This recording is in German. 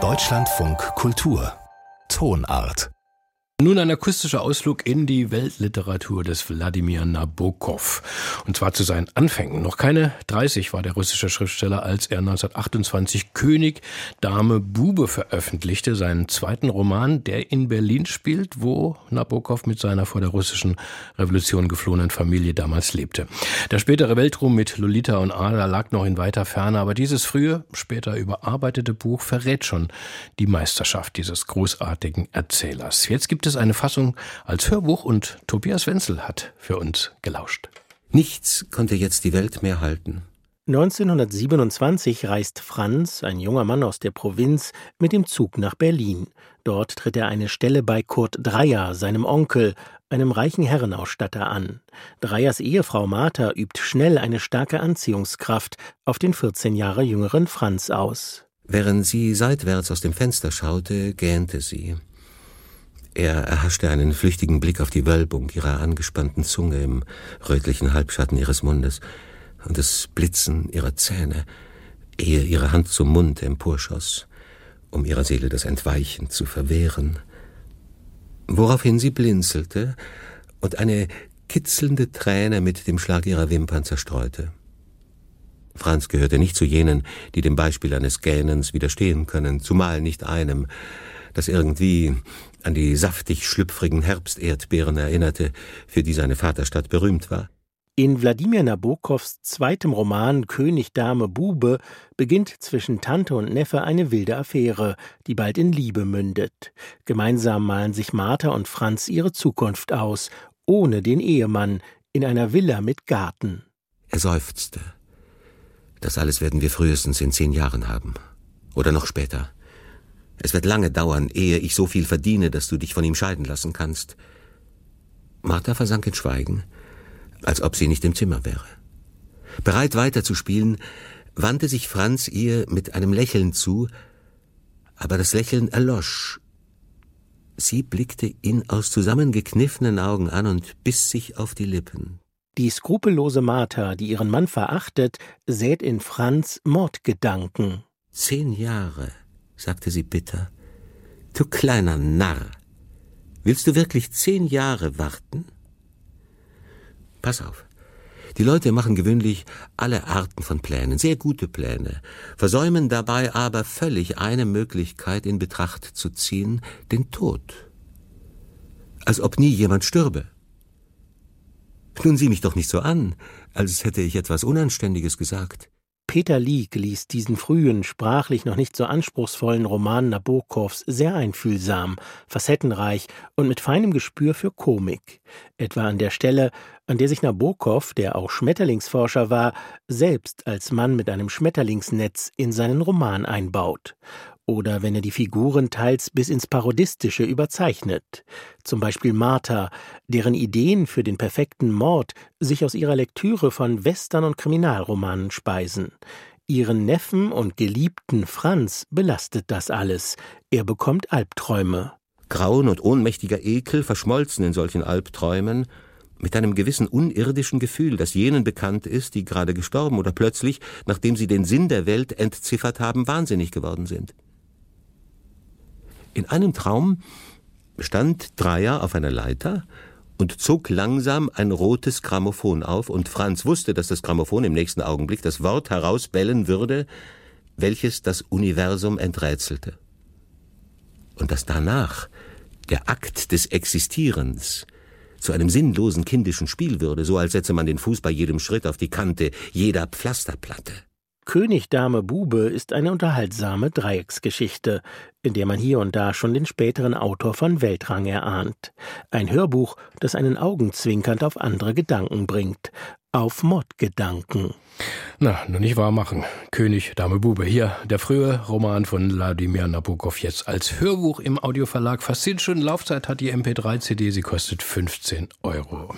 Deutschlandfunk Kultur. Tonart nun ein akustischer Ausflug in die Weltliteratur des Wladimir Nabokov. Und zwar zu seinen Anfängen. Noch keine 30 war der russische Schriftsteller, als er 1928 König, Dame, Bube veröffentlichte, seinen zweiten Roman, der in Berlin spielt, wo Nabokov mit seiner vor der russischen Revolution geflohenen Familie damals lebte. Der spätere Weltruhm mit Lolita und Ada lag noch in weiter Ferne, aber dieses frühe, später überarbeitete Buch verrät schon die Meisterschaft dieses großartigen Erzählers. Jetzt gibt eine Fassung als Hörbuch und Tobias Wenzel hat für uns gelauscht. Nichts konnte jetzt die Welt mehr halten. 1927 reist Franz, ein junger Mann aus der Provinz, mit dem Zug nach Berlin. Dort tritt er eine Stelle bei Kurt Dreyer, seinem Onkel, einem reichen Herrenausstatter an. Dreyers Ehefrau Martha übt schnell eine starke Anziehungskraft auf den 14 Jahre jüngeren Franz aus. Während sie seitwärts aus dem Fenster schaute, gähnte sie. Er erhaschte einen flüchtigen Blick auf die Wölbung ihrer angespannten Zunge im rötlichen Halbschatten ihres Mundes und das Blitzen ihrer Zähne, ehe ihre Hand zum Mund emporschoss, um ihrer Seele das Entweichen zu verwehren. Woraufhin sie blinzelte und eine kitzelnde Träne mit dem Schlag ihrer Wimpern zerstreute. Franz gehörte nicht zu jenen, die dem Beispiel eines Gähnens widerstehen können, zumal nicht einem, das irgendwie an die saftig schlüpfrigen Herbsterdbeeren erinnerte, für die seine Vaterstadt berühmt war. In Wladimir Nabokovs zweitem Roman König, Dame, Bube beginnt zwischen Tante und Neffe eine wilde Affäre, die bald in Liebe mündet. Gemeinsam malen sich Martha und Franz ihre Zukunft aus, ohne den Ehemann, in einer Villa mit Garten. Er seufzte. Das alles werden wir frühestens in zehn Jahren haben. Oder noch später. Es wird lange dauern, ehe ich so viel verdiene, dass du dich von ihm scheiden lassen kannst. Martha versank in Schweigen, als ob sie nicht im Zimmer wäre. Bereit weiterzuspielen, wandte sich Franz ihr mit einem Lächeln zu, aber das Lächeln erlosch. Sie blickte ihn aus zusammengekniffenen Augen an und biss sich auf die Lippen. Die skrupellose Martha, die ihren Mann verachtet, sät in Franz Mordgedanken. Zehn Jahre sagte sie bitter. Du kleiner Narr. Willst du wirklich zehn Jahre warten? Pass auf. Die Leute machen gewöhnlich alle Arten von Plänen, sehr gute Pläne, versäumen dabei aber völlig eine Möglichkeit in Betracht zu ziehen, den Tod. Als ob nie jemand stürbe. Nun sieh mich doch nicht so an, als hätte ich etwas Unanständiges gesagt. Peter Lieg liest diesen frühen, sprachlich noch nicht so anspruchsvollen Roman Nabokovs sehr einfühlsam, facettenreich und mit feinem Gespür für Komik. Etwa an der Stelle, an der sich Nabokov, der auch Schmetterlingsforscher war, selbst als Mann mit einem Schmetterlingsnetz in seinen Roman einbaut oder wenn er die Figuren teils bis ins Parodistische überzeichnet. Zum Beispiel Martha, deren Ideen für den perfekten Mord sich aus ihrer Lektüre von Western- und Kriminalromanen speisen. Ihren Neffen und Geliebten Franz belastet das alles. Er bekommt Albträume. Grauen und ohnmächtiger Ekel verschmolzen in solchen Albträumen, mit einem gewissen unirdischen Gefühl, das jenen bekannt ist, die gerade gestorben oder plötzlich, nachdem sie den Sinn der Welt entziffert haben, wahnsinnig geworden sind. In einem Traum stand Dreier auf einer Leiter und zog langsam ein rotes Grammophon auf, und Franz wusste, dass das Grammophon im nächsten Augenblick das Wort herausbellen würde, welches das Universum enträtselte. Und dass danach der Akt des Existierens zu einem sinnlosen kindischen Spiel würde, so als setze man den Fuß bei jedem Schritt auf die Kante jeder Pflasterplatte. König, Dame, Bube ist eine unterhaltsame Dreiecksgeschichte, in der man hier und da schon den späteren Autor von Weltrang erahnt. Ein Hörbuch, das einen augenzwinkernd auf andere Gedanken bringt, auf Mordgedanken. Na, nur nicht wahr machen. König, Dame, Bube. Hier der frühe Roman von Wladimir Nabokov jetzt als Hörbuch im Audioverlag. Fast zehn Stunden Laufzeit hat die MP3-CD. Sie kostet 15 Euro.